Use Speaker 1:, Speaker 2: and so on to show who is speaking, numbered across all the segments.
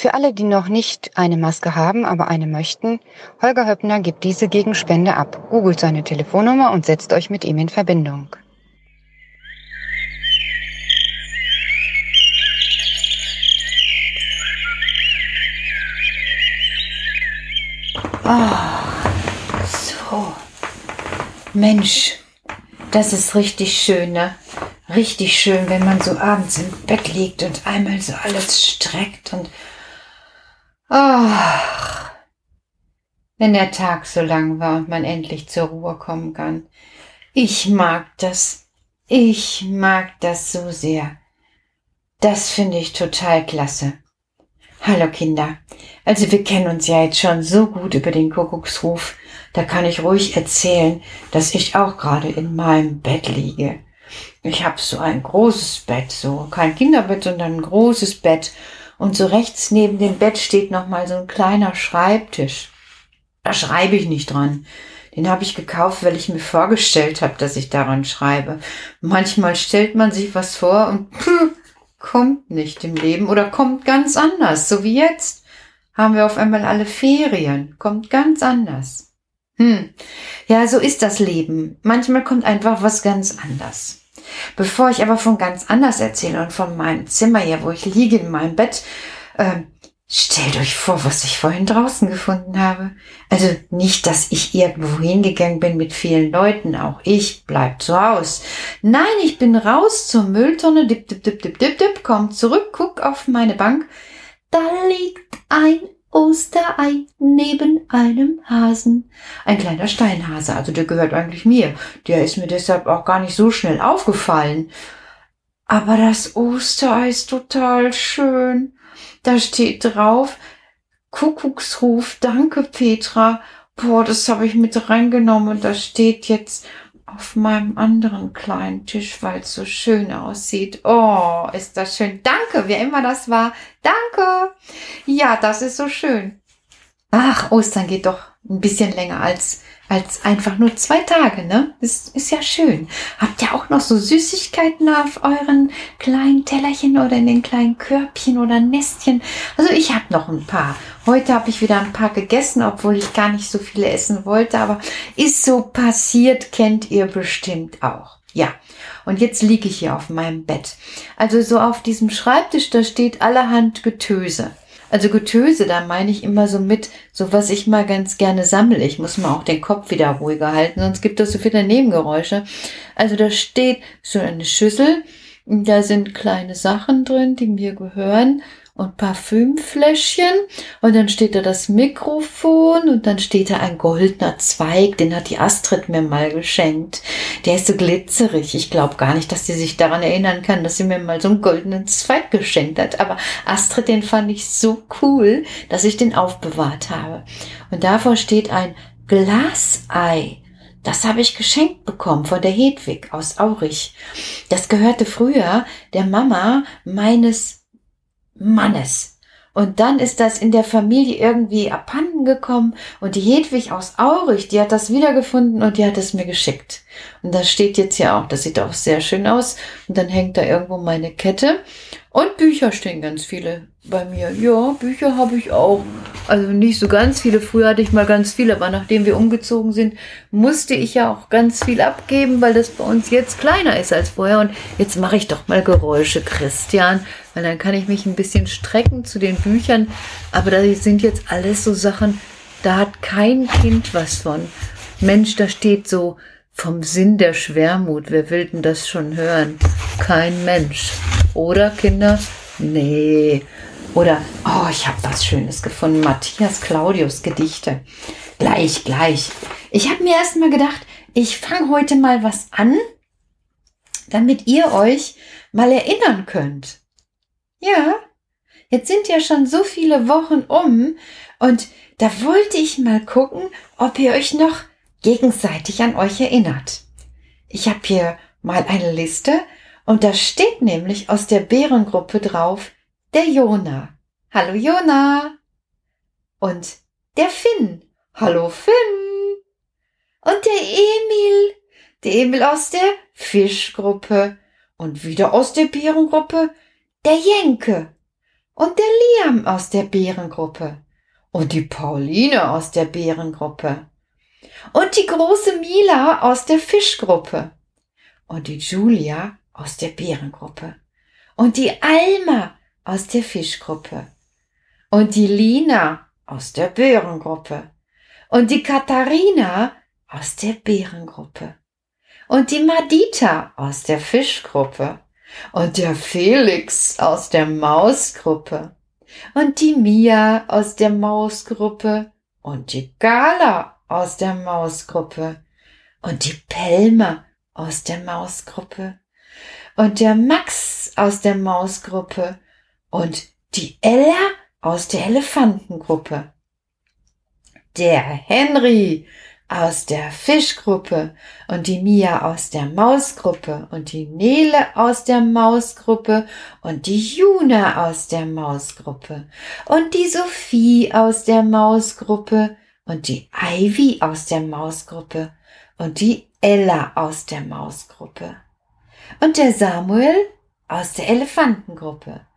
Speaker 1: Für alle, die noch nicht eine Maske haben, aber eine möchten, Holger Höppner gibt diese gegen Spende ab. Googelt seine Telefonnummer und setzt euch mit ihm in Verbindung.
Speaker 2: Oh, so. Mensch, das ist richtig schön, ne? Richtig schön, wenn man so abends im Bett liegt und einmal so alles streckt und Ach, wenn der Tag so lang war und man endlich zur Ruhe kommen kann. Ich mag das. Ich mag das so sehr. Das finde ich total klasse. Hallo Kinder. Also wir kennen uns ja jetzt schon so gut über den Kuckucksruf. Da kann ich ruhig erzählen, dass ich auch gerade in meinem Bett liege. Ich habe so ein großes Bett, so kein Kinderbett, sondern ein großes Bett und so rechts neben dem Bett steht noch mal so ein kleiner Schreibtisch. Da schreibe ich nicht dran. Den habe ich gekauft, weil ich mir vorgestellt habe, dass ich daran schreibe. Manchmal stellt man sich was vor und pff, kommt nicht im Leben oder kommt ganz anders, so wie jetzt. Haben wir auf einmal alle Ferien, kommt ganz anders. Hm, ja, so ist das Leben. Manchmal kommt einfach was ganz anders. Bevor ich aber von ganz anders erzähle und von meinem Zimmer hier, wo ich liege in meinem Bett, äh, stellt euch vor, was ich vorhin draußen gefunden habe. Also nicht, dass ich irgendwo hingegangen bin mit vielen Leuten, auch ich bleib zu Haus. Nein, ich bin raus zur Mülltonne, dip, dip, dip, dip, dip, dip, komm zurück, guck auf meine Bank. Da liegt ein Osterei neben einem Hasen. Ein kleiner Steinhase, also der gehört eigentlich mir. Der ist mir deshalb auch gar nicht so schnell aufgefallen. Aber das Osterei ist total schön. Da steht drauf, Kuckucksruf, danke Petra. Boah, das habe ich mit reingenommen und da steht jetzt auf meinem anderen kleinen Tisch, weil es so schön aussieht. Oh, ist das schön. Danke, wer immer das war. Danke. Ja, das ist so schön. Ach, Ostern geht doch ein bisschen länger als als einfach nur zwei Tage, ne? Das ist ja schön. Habt ihr auch noch so Süßigkeiten auf euren kleinen Tellerchen oder in den kleinen Körbchen oder Nestchen? Also ich habe noch ein paar. Heute habe ich wieder ein paar gegessen, obwohl ich gar nicht so viele essen wollte, aber ist so passiert, kennt ihr bestimmt auch. Ja, und jetzt liege ich hier auf meinem Bett. Also so auf diesem Schreibtisch, da steht allerhand Getöse. Also Getöse, da meine ich immer so mit, so was ich mal ganz gerne sammle. Ich muss mal auch den Kopf wieder ruhiger halten, sonst gibt es so viele Nebengeräusche. Also da steht so eine Schüssel, da sind kleine Sachen drin, die mir gehören und Parfümfläschchen und dann steht da das Mikrofon und dann steht da ein goldener Zweig, den hat die Astrid mir mal geschenkt. Der ist so glitzerig. Ich glaube gar nicht, dass sie sich daran erinnern kann, dass sie mir mal so einen goldenen Zweig geschenkt hat. Aber Astrid, den fand ich so cool, dass ich den aufbewahrt habe. Und davor steht ein Glasei. Das habe ich geschenkt bekommen von der Hedwig aus Aurich. Das gehörte früher der Mama meines Mannes. Und dann ist das in der Familie irgendwie abhanden gekommen und die Hedwig aus Aurich, die hat das wiedergefunden und die hat es mir geschickt. Und das steht jetzt ja auch, das sieht auch sehr schön aus. Und dann hängt da irgendwo meine Kette. Und Bücher stehen ganz viele bei mir. Ja, Bücher habe ich auch. Also nicht so ganz viele. Früher hatte ich mal ganz viele, aber nachdem wir umgezogen sind, musste ich ja auch ganz viel abgeben, weil das bei uns jetzt kleiner ist als vorher. Und jetzt mache ich doch mal Geräusche, Christian, weil dann kann ich mich ein bisschen strecken zu den Büchern. Aber da sind jetzt alles so Sachen, da hat kein Kind was von. Mensch, da steht so vom Sinn der Schwermut. Wer will denn das schon hören? Kein Mensch. Oder Kinder? Nee. Oder, oh, ich habe was Schönes gefunden. Matthias Claudius Gedichte. Gleich, gleich. Ich habe mir erst mal gedacht, ich fange heute mal was an, damit ihr euch mal erinnern könnt. Ja, jetzt sind ja schon so viele Wochen um und da wollte ich mal gucken, ob ihr euch noch gegenseitig an euch erinnert. Ich habe hier mal eine Liste und da steht nämlich aus der Bärengruppe drauf der Jona. Hallo Jona. Und der Finn. Hallo Finn. Und der Emil. Der Emil aus der Fischgruppe. Und wieder aus der Bärengruppe der Jenke. und der Liam aus der Bärengruppe und die Pauline aus der Bärengruppe und die große Mila aus der Fischgruppe und die Julia aus der Bärengruppe und die Alma aus der Fischgruppe und die Lina aus der Bärengruppe und die Katharina aus der Bärengruppe und die Madita aus der Fischgruppe und der Felix aus der Mausgruppe. Und die Mia aus der Mausgruppe. Und die Gala aus der Mausgruppe. Und die Pelma aus der Mausgruppe. Und der Max aus der Mausgruppe. Und die Ella aus der Elefantengruppe. Der Henry aus der Fischgruppe und die Mia aus der Mausgruppe und die Nele aus der Mausgruppe und die Juna aus der Mausgruppe und die Sophie aus der Mausgruppe und die Ivy aus der Mausgruppe und die Ella aus der Mausgruppe und der Samuel aus der Elefantengruppe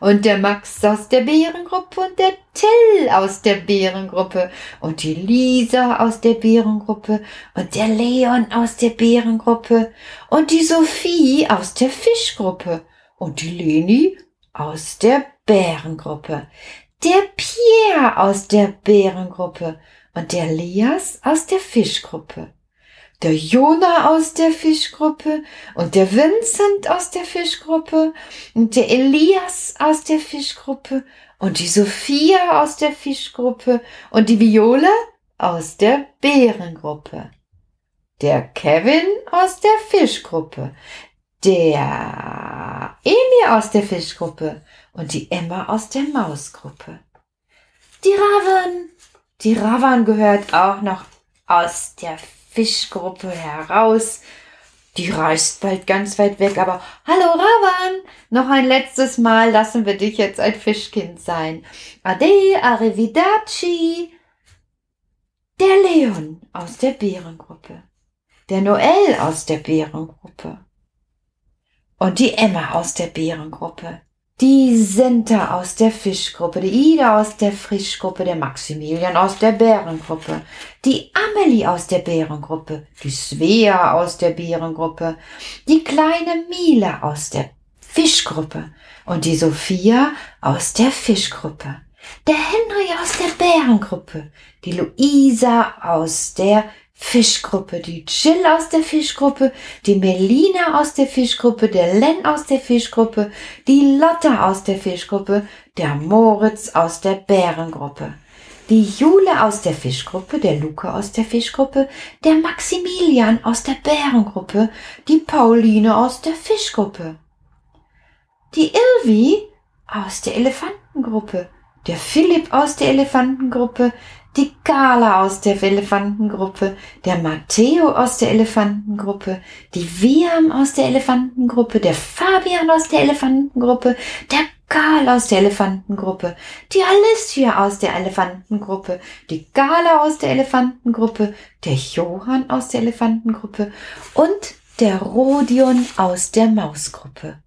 Speaker 2: und der Max aus der Bärengruppe und der Till aus der Bärengruppe. Und die Lisa aus der Bärengruppe und der Leon aus der Bärengruppe. Und die Sophie aus der Fischgruppe. Und die Leni aus der Bärengruppe, der Pierre aus der Bärengruppe und der Lias aus der Fischgruppe der Jona aus der Fischgruppe und der Vincent aus der Fischgruppe und der Elias aus der Fischgruppe und die Sophia aus der Fischgruppe und die Viola aus der Bärengruppe. Der Kevin aus der Fischgruppe, der Emi aus der Fischgruppe und die Emma aus der Mausgruppe. Die Ravan, die Ravan gehört auch noch aus der Fischgruppe heraus. Die reist bald ganz weit weg, aber hallo Ravan, noch ein letztes Mal lassen wir dich jetzt ein Fischkind sein. Ade, arrivederci. Der Leon aus der Bärengruppe, der Noel aus der Bärengruppe und die Emma aus der Bärengruppe, die Senta aus der Fischgruppe, die Ida aus der Frischgruppe, der Maximilian aus der Bärengruppe, die Amelie aus der Bärengruppe, die Svea aus der Bärengruppe, die kleine Mila aus der Fischgruppe und die Sophia aus der Fischgruppe, der Henry aus der Bärengruppe, die Luisa aus der Fischgruppe, die Jill aus der Fischgruppe, die Melina aus der Fischgruppe, der Len aus der Fischgruppe, die Lotta aus der Fischgruppe, der Moritz aus der Bärengruppe, die Jule aus der Fischgruppe, der Luca aus der Fischgruppe, der Maximilian aus der Bärengruppe, die Pauline aus der Fischgruppe, die Ilvi aus der Elefantengruppe, der Philipp aus der Elefantengruppe, die Carla aus der Elefantengruppe, der Matteo aus der Elefantengruppe, die Wiam aus der Elefantengruppe, der Fabian aus der Elefantengruppe, der Karl aus der Elefantengruppe, die Alicia aus der Elefantengruppe, die Gala aus der Elefantengruppe, der Johann aus der Elefantengruppe und der Rodion aus der Mausgruppe.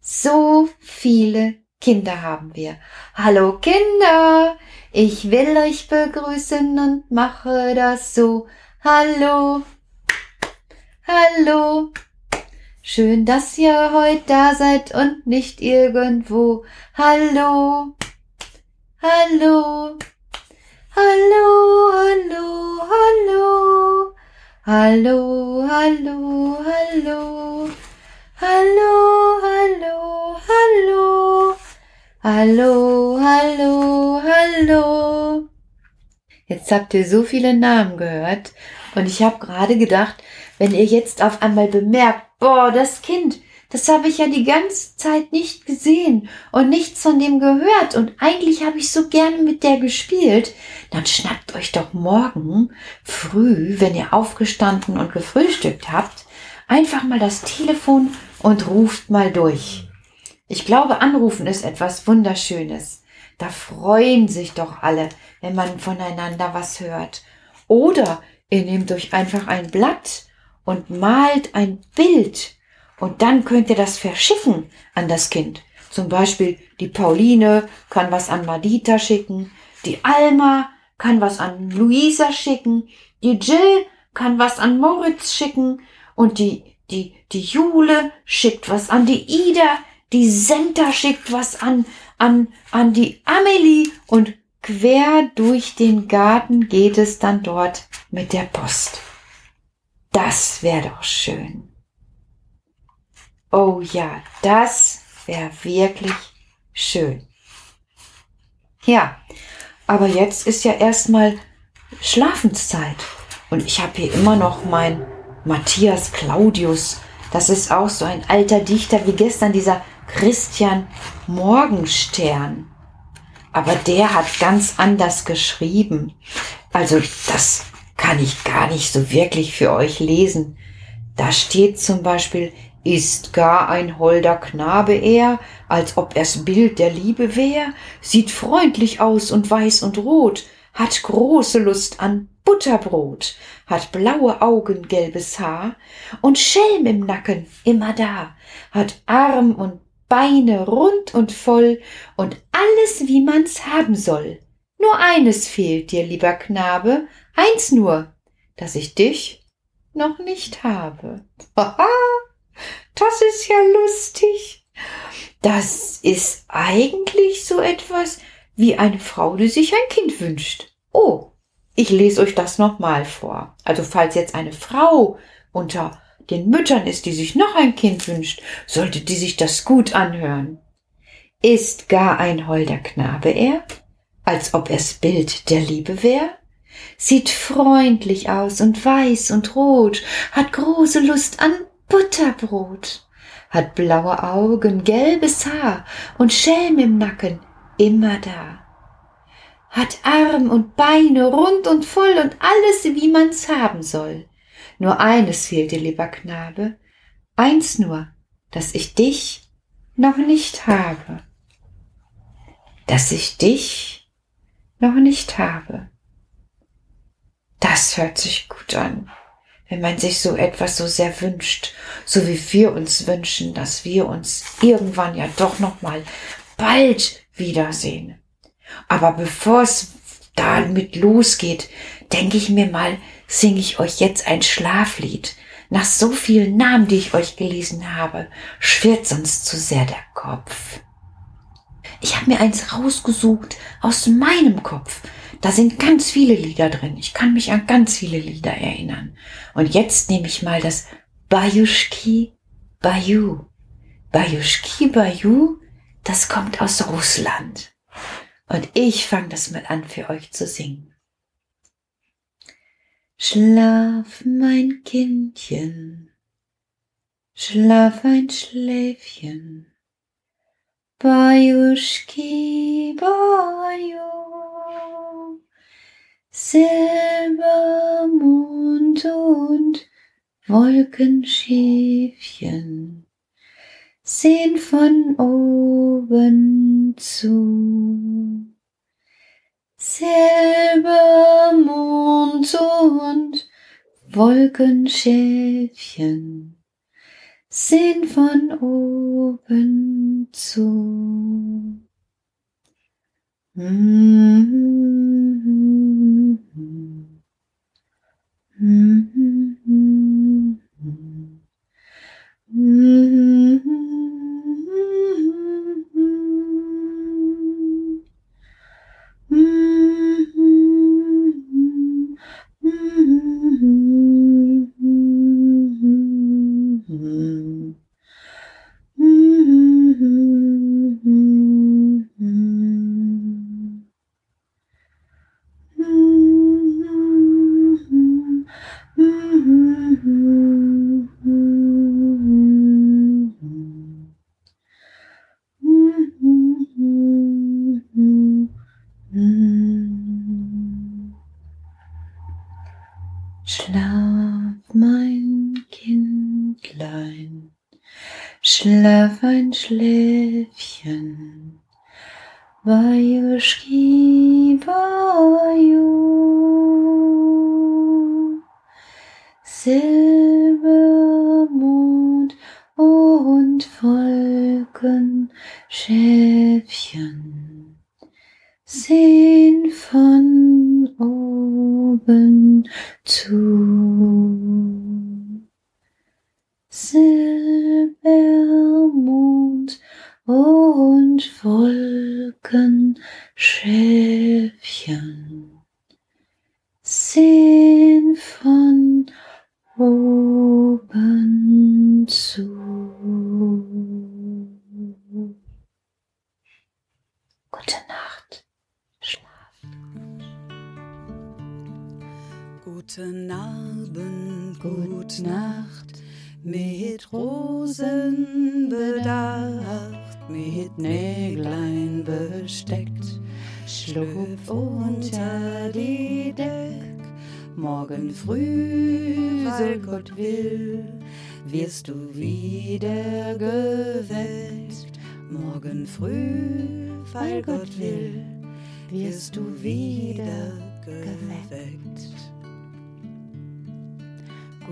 Speaker 2: So viele Kinder haben wir. Hallo Kinder! Ich will euch begrüßen und mache das so. Hallo, hallo. Schön, dass ihr heute da seid und nicht irgendwo. Hallo, hallo, hallo, hallo, hallo, hallo, hallo, hallo, hallo, hallo, hallo. Hallo, Jetzt habt ihr so viele Namen gehört und ich habe gerade gedacht, wenn ihr jetzt auf einmal bemerkt, boah, das Kind, das habe ich ja die ganze Zeit nicht gesehen und nichts von dem gehört und eigentlich habe ich so gerne mit der gespielt, dann schnappt euch doch morgen früh, wenn ihr aufgestanden und gefrühstückt habt, einfach mal das Telefon und ruft mal durch. Ich glaube, anrufen ist etwas Wunderschönes. Da freuen sich doch alle, wenn man voneinander was hört. Oder ihr nehmt euch einfach ein Blatt und malt ein Bild und dann könnt ihr das verschiffen an das Kind. Zum Beispiel die Pauline kann was an Madita schicken, die Alma kann was an Luisa schicken, die Jill kann was an Moritz schicken und die, die, die Jule schickt was an die Ida, die Senta schickt was an, an, an die Amelie und quer durch den Garten geht es dann dort mit der Post. Das wäre doch schön. Oh ja, das wäre wirklich schön. Ja, aber jetzt ist ja erstmal Schlafenszeit. Und ich habe hier immer noch mein Matthias Claudius. Das ist auch so ein alter Dichter wie gestern dieser Christian Morgenstern. Aber der hat ganz anders geschrieben. Also das kann ich gar nicht so wirklich für euch lesen. Da steht zum Beispiel, ist gar ein holder Knabe er, als ob er's Bild der Liebe wär, sieht freundlich aus und weiß und rot, hat große Lust an Butterbrot, hat blaue Augen, gelbes Haar und Schelm im Nacken immer da, hat Arm und Beine rund und voll und alles, wie man's haben soll. Nur eines fehlt dir, lieber Knabe, eins nur, dass ich dich noch nicht habe. Haha, das ist ja lustig. Das ist eigentlich so etwas wie eine Frau, die sich ein Kind wünscht. Oh, ich lese euch das nochmal vor. Also falls jetzt eine Frau unter den Müttern ist, die sich noch ein Kind wünscht, sollte die sich das gut anhören. Ist gar ein holder Knabe er, als ob er's Bild der Liebe wär? Sieht freundlich aus und weiß und rot, hat große Lust an Butterbrot, hat blaue Augen, gelbes Haar und Schelm im Nacken, immer da hat Arm und Beine rund und voll und alles, wie man's haben soll. Nur eines fehlt dir, lieber Knabe, eins nur, dass ich dich noch nicht habe. Dass ich dich noch nicht habe. Das hört sich gut an, wenn man sich so etwas so sehr wünscht, so wie wir uns wünschen, dass wir uns irgendwann ja doch noch mal bald wiedersehen. Aber bevor es damit losgeht, denke ich mir mal, singe ich euch jetzt ein Schlaflied. Nach so vielen Namen, die ich euch gelesen habe, schwirrt sonst zu sehr der Kopf. Ich habe mir eins rausgesucht aus meinem Kopf. Da sind ganz viele Lieder drin. Ich kann mich an ganz viele Lieder erinnern. Und jetzt nehme ich mal das Bayushki Bayu. Bayushki Bayu, das kommt aus Russland. Und ich fange das mal an für euch zu singen. Schlaf, mein Kindchen, schlaf ein Schläfchen. Bajuschki, Baju, Silbermond und Wolkenschäfchen sehen von oben zu. Wolkenschäfchen sehen von oben zu. Mm -hmm. Mm -hmm. Schlaf ein Schläfchen, Bajuschki, Baju. Silbermond und Wolken, Schäfchen sehen von oben zu.
Speaker 3: Gute Nacht, mit Rosen bedacht, mit Näglein besteckt, schlupf unter die Deck. Morgen früh, so Gott will, wirst du wieder geweckt. Morgen früh, weil Gott will, wirst du wieder geweckt.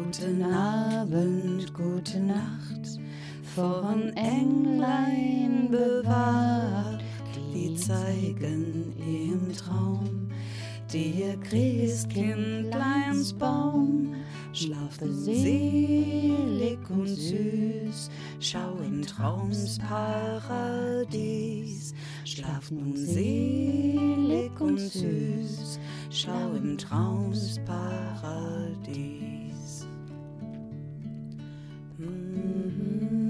Speaker 3: Guten Abend, gute Nacht, von Englein bewahrt, die zeigen im Traum dir Christkindleins Baum. Schlaf selig und süß, schau im Traumsparadies. Schlaf nun selig und süß, schau im Traumsparadies. Mm -hmm.